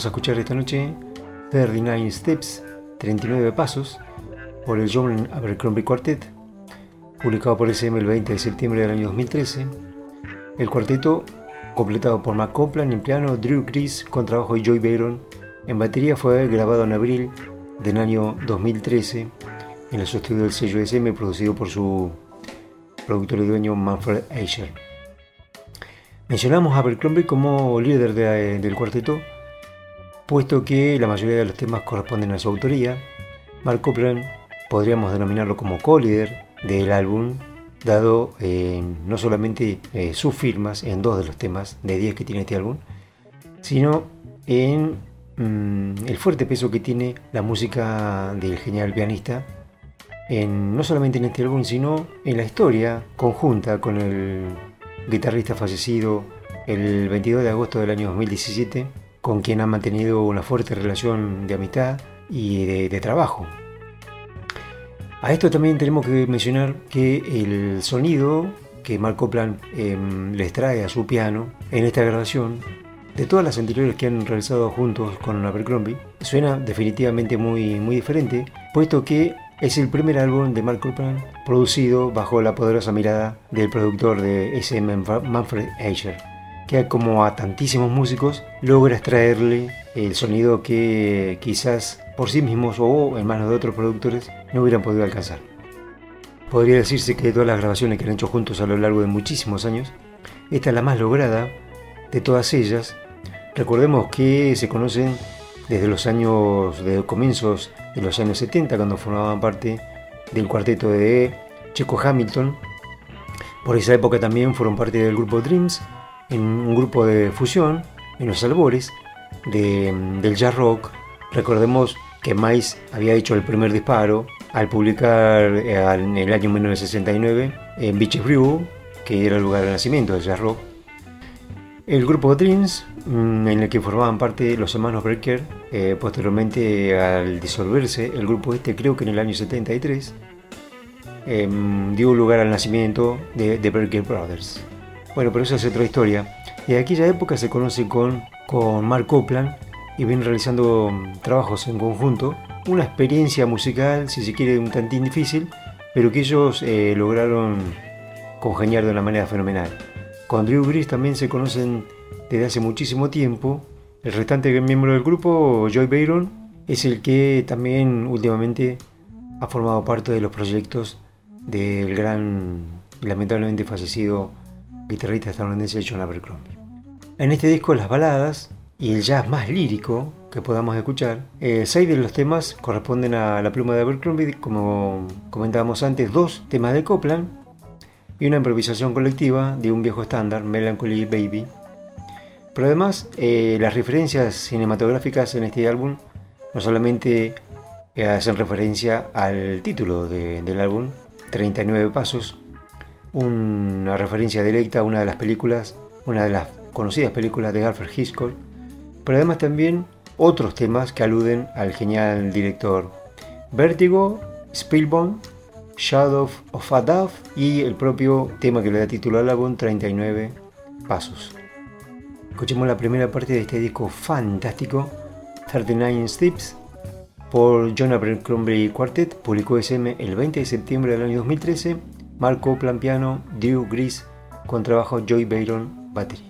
Vamos a escuchar esta noche, 39 Steps, 39 Pasos, por el John Abercrombie Quartet, publicado por SM el 20 de septiembre del año 2013. El cuarteto, completado por Mac Copland en piano, Drew Chris con trabajo de Joy Bayron en batería, fue grabado en abril del año 2013 en los estudios del sello SM, producido por su productor y dueño Manfred Eicher. Mencionamos a Abercrombie como líder del cuarteto, puesto que la mayoría de los temas corresponden a su autoría. Mark Copland podríamos denominarlo como co-líder del álbum, dado eh, no solamente eh, sus firmas en dos de los temas de 10 que tiene este álbum, sino en mm, el fuerte peso que tiene la música del genial pianista, no solamente en este álbum, sino en la historia conjunta con el guitarrista fallecido el 22 de agosto del año 2017, con quien ha mantenido una fuerte relación de amistad y de, trabajo. A esto también tenemos que mencionar que el sonido que Mark Copland em, les trae a su piano en esta grabación, de todas las anteriores que han realizado juntos con Abercrombie, suena definitivamente muy, muy diferente, puesto que es el primer álbum de Mark Copland producido bajo la poderosa mirada del productor de SM Manfred Eicher, que como a tantísimos músicos logra extraerle el sonido que quizás por sí mismos o en manos de otros productores no hubieran podido alcanzar. Podría decirse que de todas las grabaciones que han hecho juntos a lo largo de muchísimos años, esta es la más lograda de todas ellas. Recordemos que se conocen desde los años, de comienzos de los años 70, cuando formaban parte del cuarteto de Checo Hamilton. Por esa época también fueron parte del grupo Dreams, en un grupo de fusión, en los albores del jazz rock. Recordemos que Miles había hecho el primer disparo al publicar eh, en el año 1969 en Beaches Brew, que era el lugar de nacimiento del jazz rock. El grupo Dreams, mm, en el que formaban parte los hermanos Breaker, eh, posteriormente al disolverse el grupo este, creo que en el año 73, em, dio lugar al nacimiento de The Breaker Brothers. Bueno, pero esa es otra historia. De aquella época se conoce con, con Mark Copland y vienen realizando mm, trabajos en conjunto. Una experiencia musical, si se quiere, un tantín difícil, pero que ellos eh, lograron congeniar de una manera fenomenal. Con Drew Gris también se conocen desde hace muchísimo tiempo. El restante miembro del grupo, Joy Bayron, es el que también últimamente ha formado parte de los proyectos del gran, lamentablemente fallecido guitarrista estadounidense John Abercrombie. En este disco las baladas y el jazz más lírico que podamos escuchar, eh, seis de los temas corresponden a la pluma de Abercrombie, como comentábamos antes, dos temas de Copland y una improvisación colectiva de un viejo estándar, Melancholy Baby. Pero además, eh, las referencias cinematográficas en este álbum no solamente eh, hacen referencia al título del álbum, 39 Pasos, una referencia directa a una de las películas, una de las conocidas películas de Alfred Hitchcock, pero además también otros temas que aluden al genial director Vertigo, Spielberg Shadow of a Dove y el propio tema que le da título al álbum 39 Pasos. Escuchemos la primera parte de este disco fantástico, 39 Steps, por John Abercrombie Quartet, publicó SM el 20 de septiembre del año 2013, Marco Plan piano, Drew Gris, con trabajo Joy Bayron batería.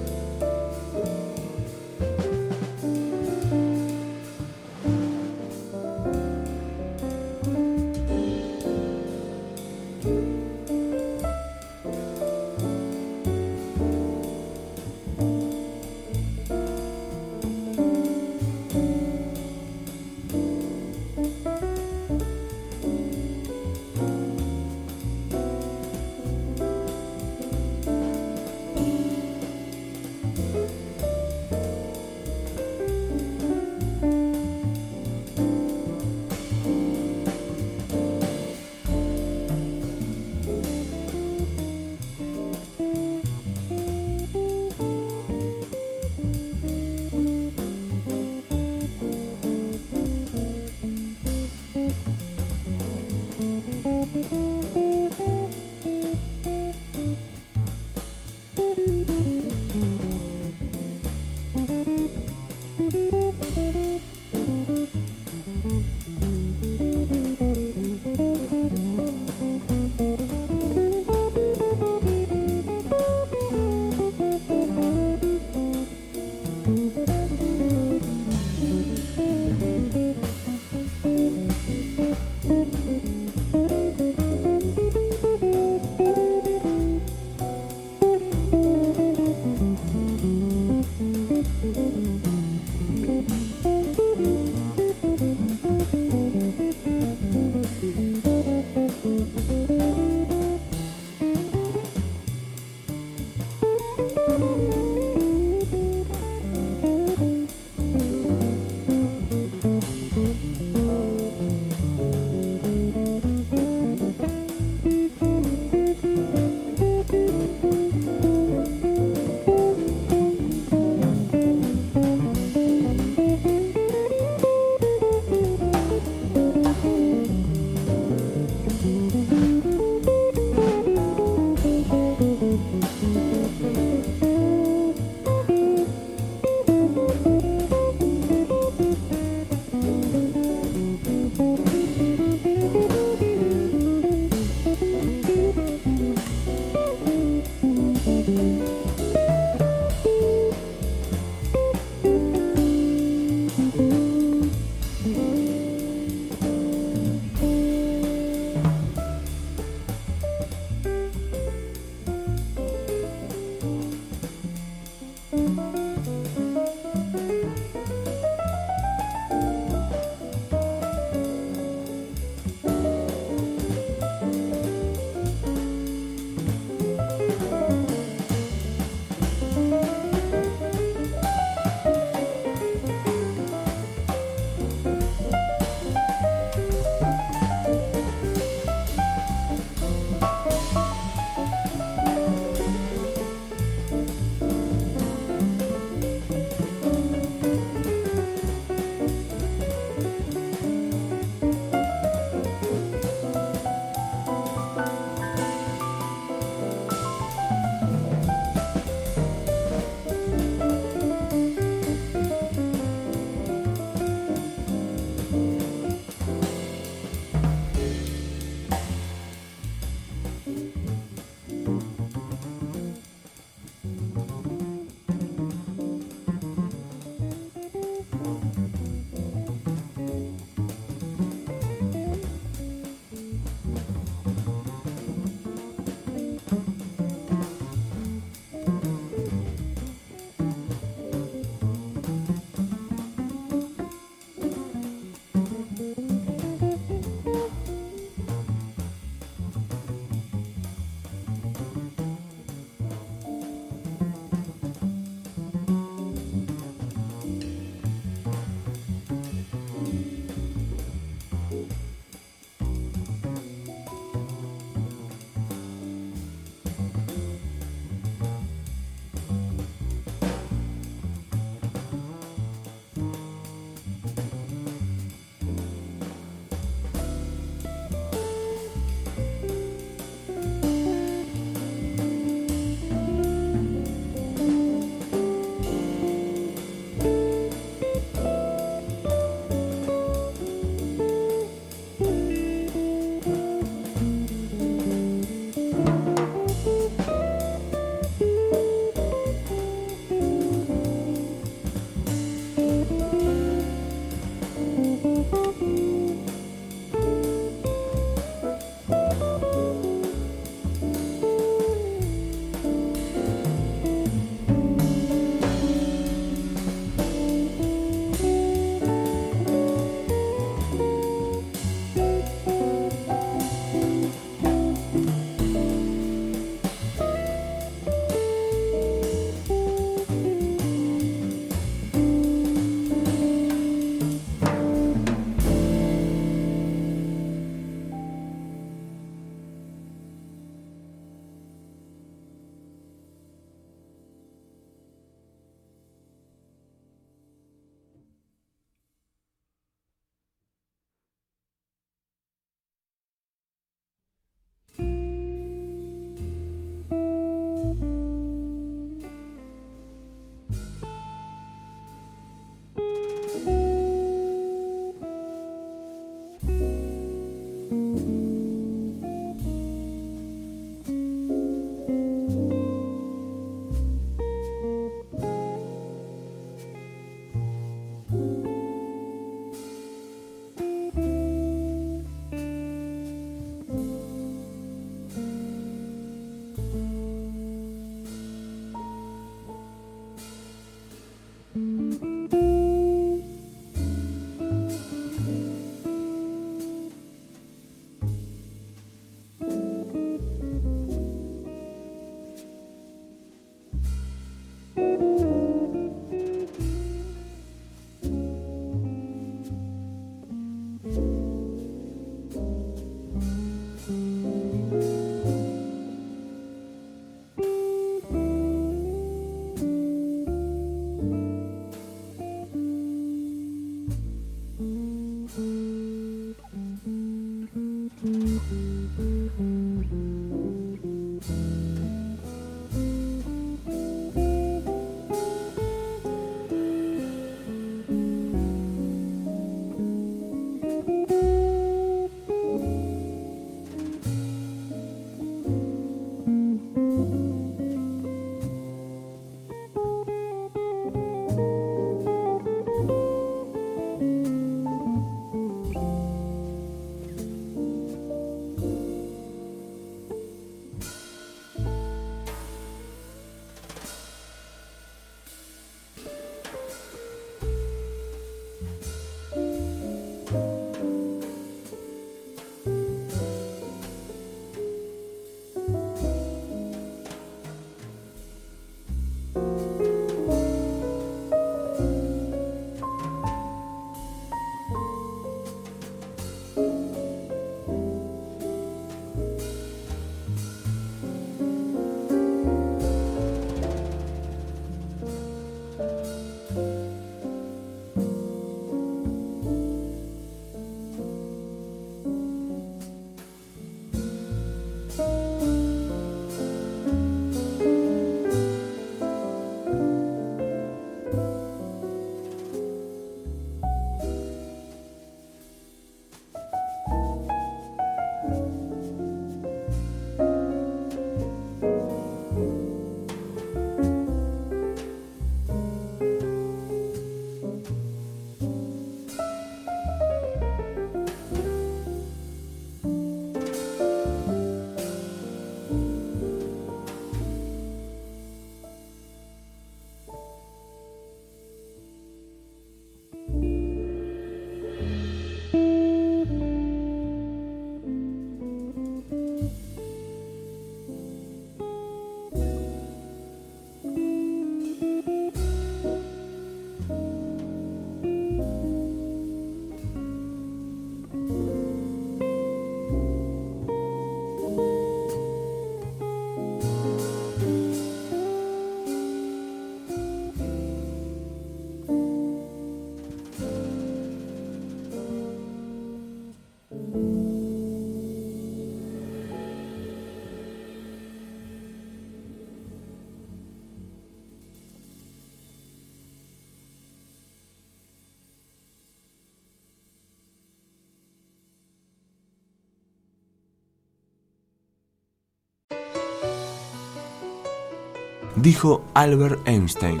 Dijo Albert Einstein,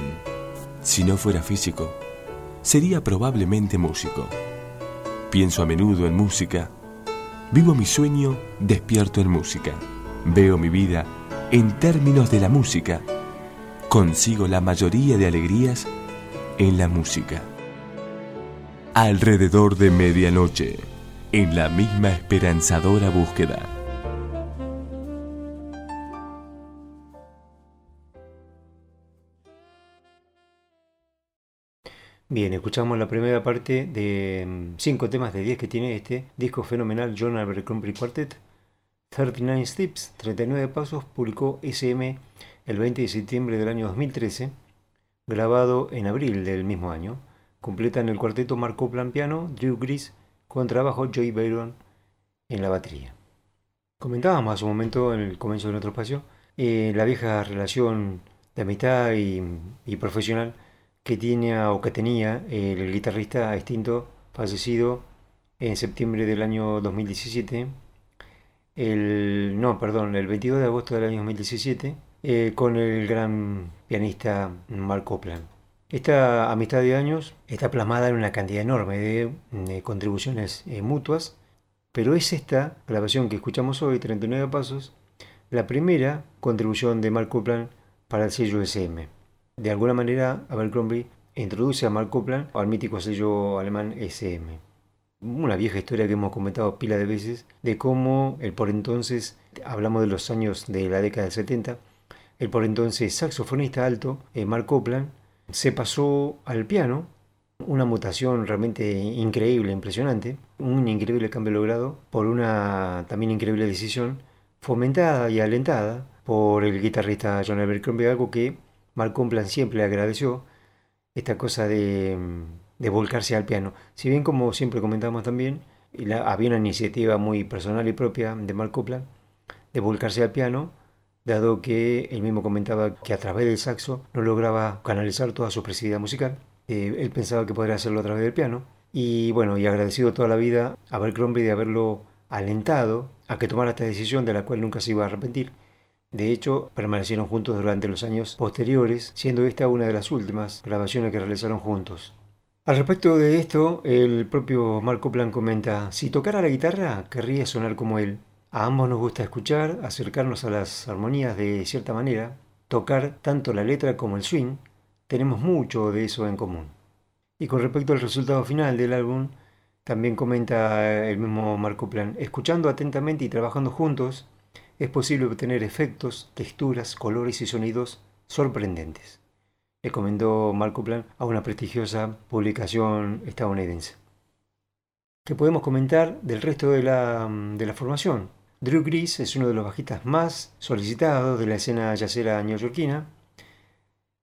si no fuera físico, sería probablemente músico. Pienso a menudo en música, vivo mi sueño despierto en música, veo mi vida en términos de la música, consigo la mayoría de alegrías en la música. Alrededor de medianoche, en la misma esperanzadora búsqueda. Bien, escuchamos la primera parte de mm, cinco temas de 10 que tiene este disco fenomenal John Abercrombie Quartet. 39 Steps, 39 Pasos, publicó SM el 20 de septiembre del año 2013, grabado en abril del mismo año. Completan el cuarteto Marco Plan piano, Drew Gris, con trabajo Joey Byron en la batería. Comentábamos hace un momento en el comienzo de nuestro espacio eh, la vieja relación de amistad y profesional que tiene o que tenía el guitarrista extinto fallecido en septiembre del año 2017, el, no, perdón, el 22 de agosto del año 2017, eh, con el gran pianista Mark Copland. Esta amistad de años está plasmada en una cantidad enorme de, contribuciones eh, mutuas, pero es esta grabación que escuchamos hoy, 39 pasos, la primera contribución de Mark Copland para el sello SM. De alguna manera, Abercrombie introduce a Mark Copland al mítico sello alemán SM. Una vieja historia que hemos comentado pila de veces de cómo el por entonces, hablamos de los años de la década del 70, el por entonces saxofonista alto, eh, Mark Copland, se pasó al piano, una mutación realmente increíble, impresionante, un increíble cambio logrado por una también increíble decisión, fomentada y alentada por el guitarrista John Abercrombie, algo que Malcolm Plan siempre le agradeció esta cosa de, volcarse al piano. Si bien, como siempre comentamos también, había una iniciativa muy personal y propia de Mark Copland de volcarse al piano, dado que él mismo comentaba que a través del saxo no lograba canalizar toda su expresividad musical. Eh, él pensaba que podría hacerlo a través del piano. Y bueno, y agradecido toda la vida a Abercrombie de haberlo alentado a que tomara esta decisión de la cual nunca se iba a arrepentir. De hecho, permanecieron juntos durante los años posteriores, siendo esta una de las últimas grabaciones que realizaron juntos. Al respecto de esto, el propio Mark Copland comenta, si tocara la guitarra, querría sonar como él. A ambos nos gusta escuchar, acercarnos a las armonías de cierta manera, tocar tanto la letra como el swing, tenemos mucho de eso en común. Y con respecto al resultado final del álbum, también comenta el mismo Mark Copland, escuchando atentamente y trabajando juntos, es posible obtener efectos, texturas, colores y sonidos sorprendentes, le comentó Marco Plan a una prestigiosa publicación estadounidense. ¿Qué podemos comentar del resto de la, de la formación? Drew Gris es uno de los bajistas más solicitados de la escena yacera neoyorquina.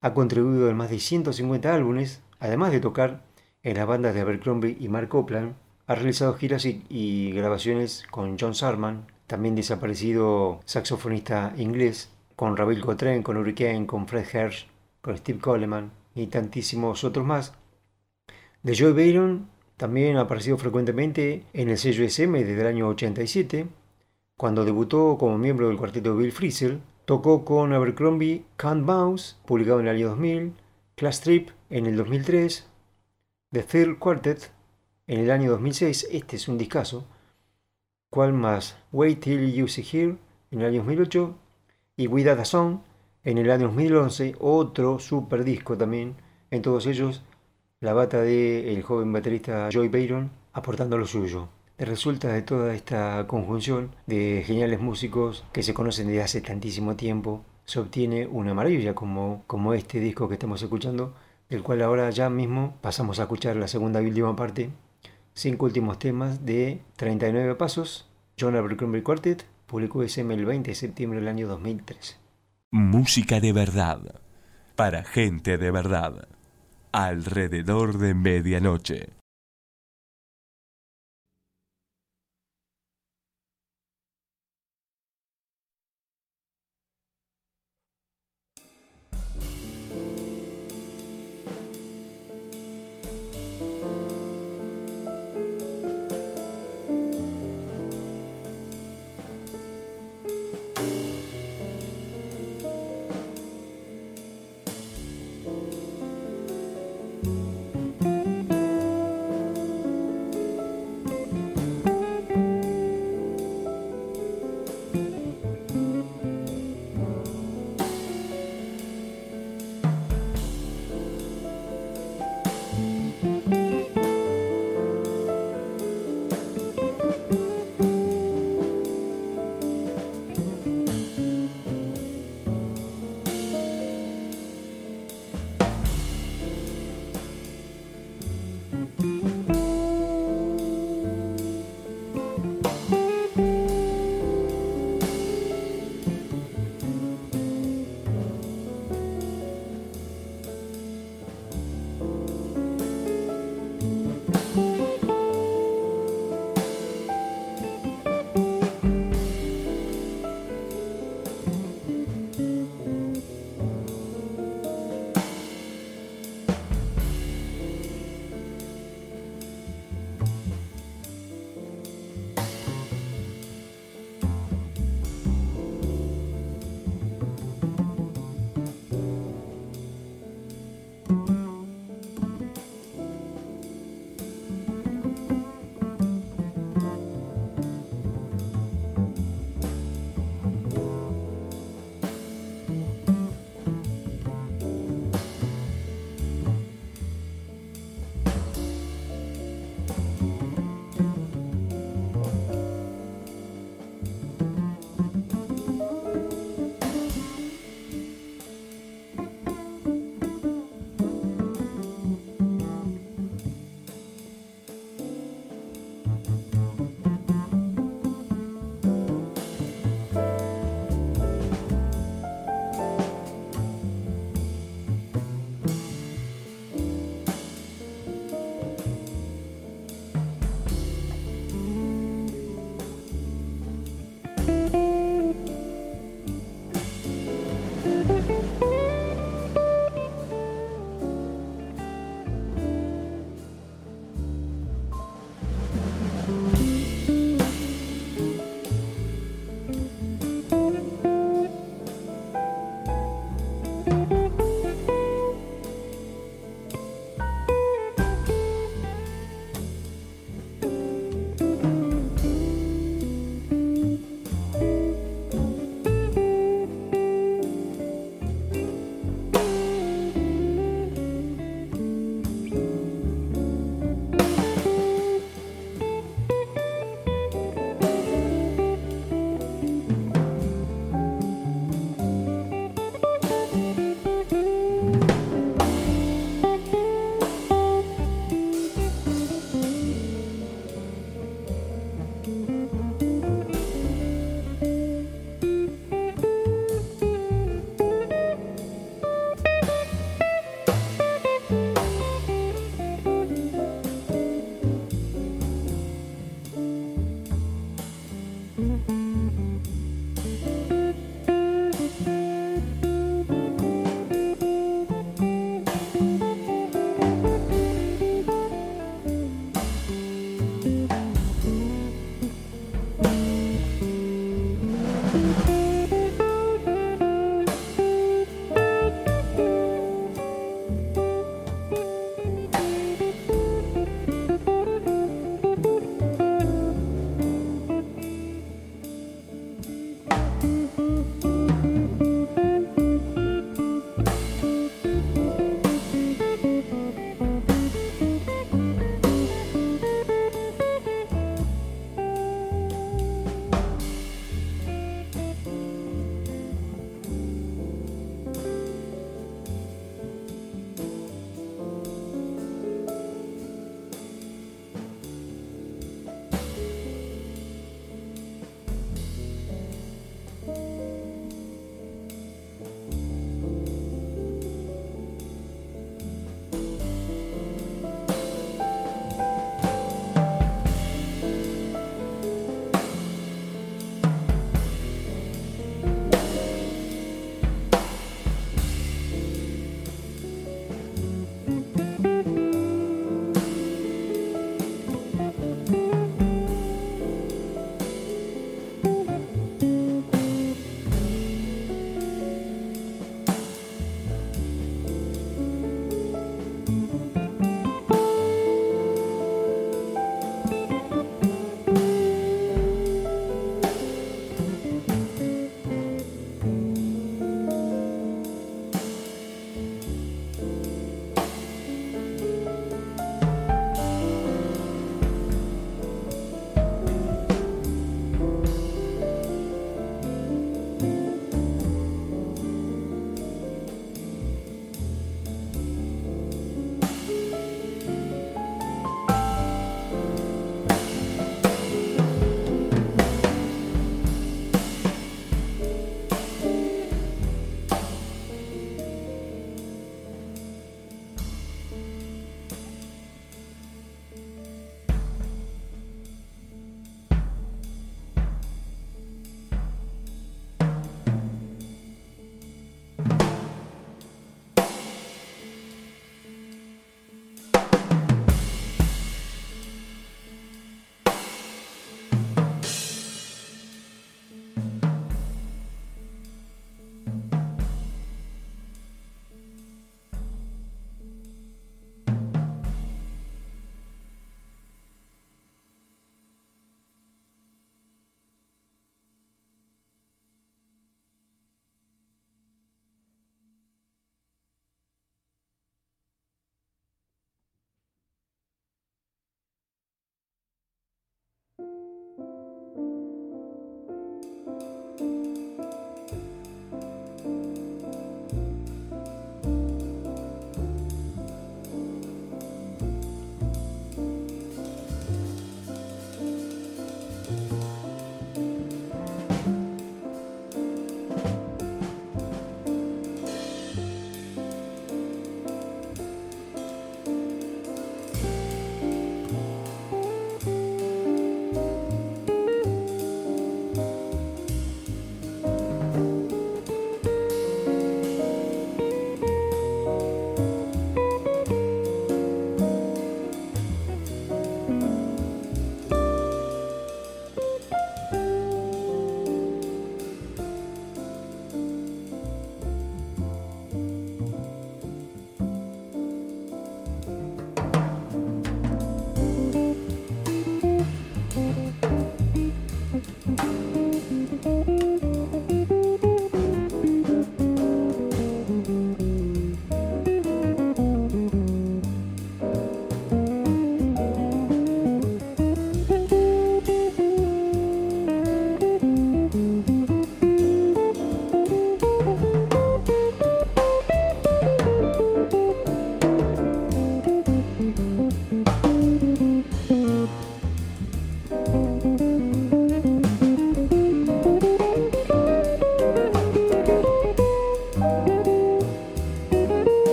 Ha contribuido en más de 150 álbumes, además de tocar en las bandas de Abercrombie y Mark Copland. Ha realizado giras y, y grabaciones con John Sarman, también desaparecido saxofonista inglés, con Ravel Cotren, con Hurricane, con Fred Hersch, con Steve Coleman y tantísimos otros más. De Joe Byron también ha aparecido frecuentemente en el sello SM desde el año 87, cuando debutó como miembro del cuarteto Bill Frisell, tocó con Abercrombie Can't Bounce, publicado en el año 2000, Class Trip en el 2003, The Third Quartet en el año 2006, este es un discazo, ¿Cuál más? Wait Till You See Here en el año 2008 y We a Song en el año 2011, otro super disco también. En todos ellos, la bata del el joven baterista Joy Byron aportando lo suyo. Resulta de toda esta conjunción de geniales músicos que se conocen desde hace tantísimo tiempo, se obtiene una maravilla como, como este disco que estamos escuchando, del cual ahora ya mismo pasamos a escuchar la segunda y última parte cinco últimos temas de 39 pasos. John Abercrombie Quartet publicó SM el 20 de septiembre del año 2013. Música de verdad, para gente de verdad, alrededor de medianoche.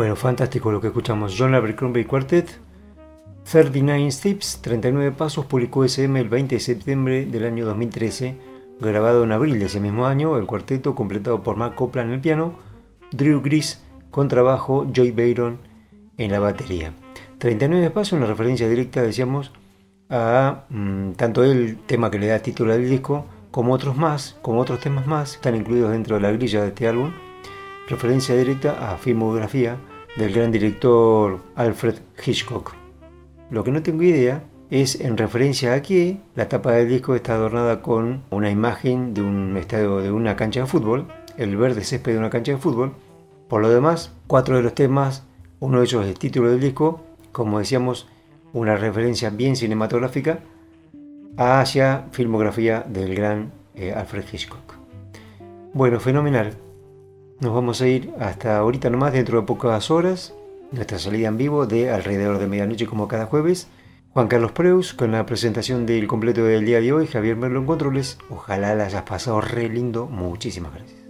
Bueno, fantástico lo que escuchamos. John Abercrombie Quartet, 39 Steps, 39 Pasos, publicó SM el 20 de septiembre del año 2013, grabado en abril de ese mismo año, el cuarteto completado por Mark Copland en el piano, Drew Gris con trabajo, Joy Bayron en la batería. 39 Pasos, una referencia directa, decíamos, a mm, tanto el tema que le da título al disco, como otros más, como otros temas más, están incluidos dentro de la grilla de este álbum, referencia directa a filmografía del gran director Alfred Hitchcock. Lo que no tengo idea es en referencia a que la tapa del disco está adornada con una imagen de un estadio de una cancha de fútbol, el verde césped de una cancha de fútbol. Por lo demás, cuatro de los temas, uno de ellos es el título del disco, como decíamos, una referencia bien cinematográfica hacia filmografía del gran eh, Alfred Hitchcock. Bueno, fenomenal. Nos vamos a ir hasta ahorita nomás, dentro de pocas horas, nuestra salida en vivo de alrededor de medianoche como cada jueves. Juan Carlos Preus con la presentación del completo del día de hoy, Javier Merlo en controles. Ojalá la hayas pasado re lindo. Muchísimas gracias.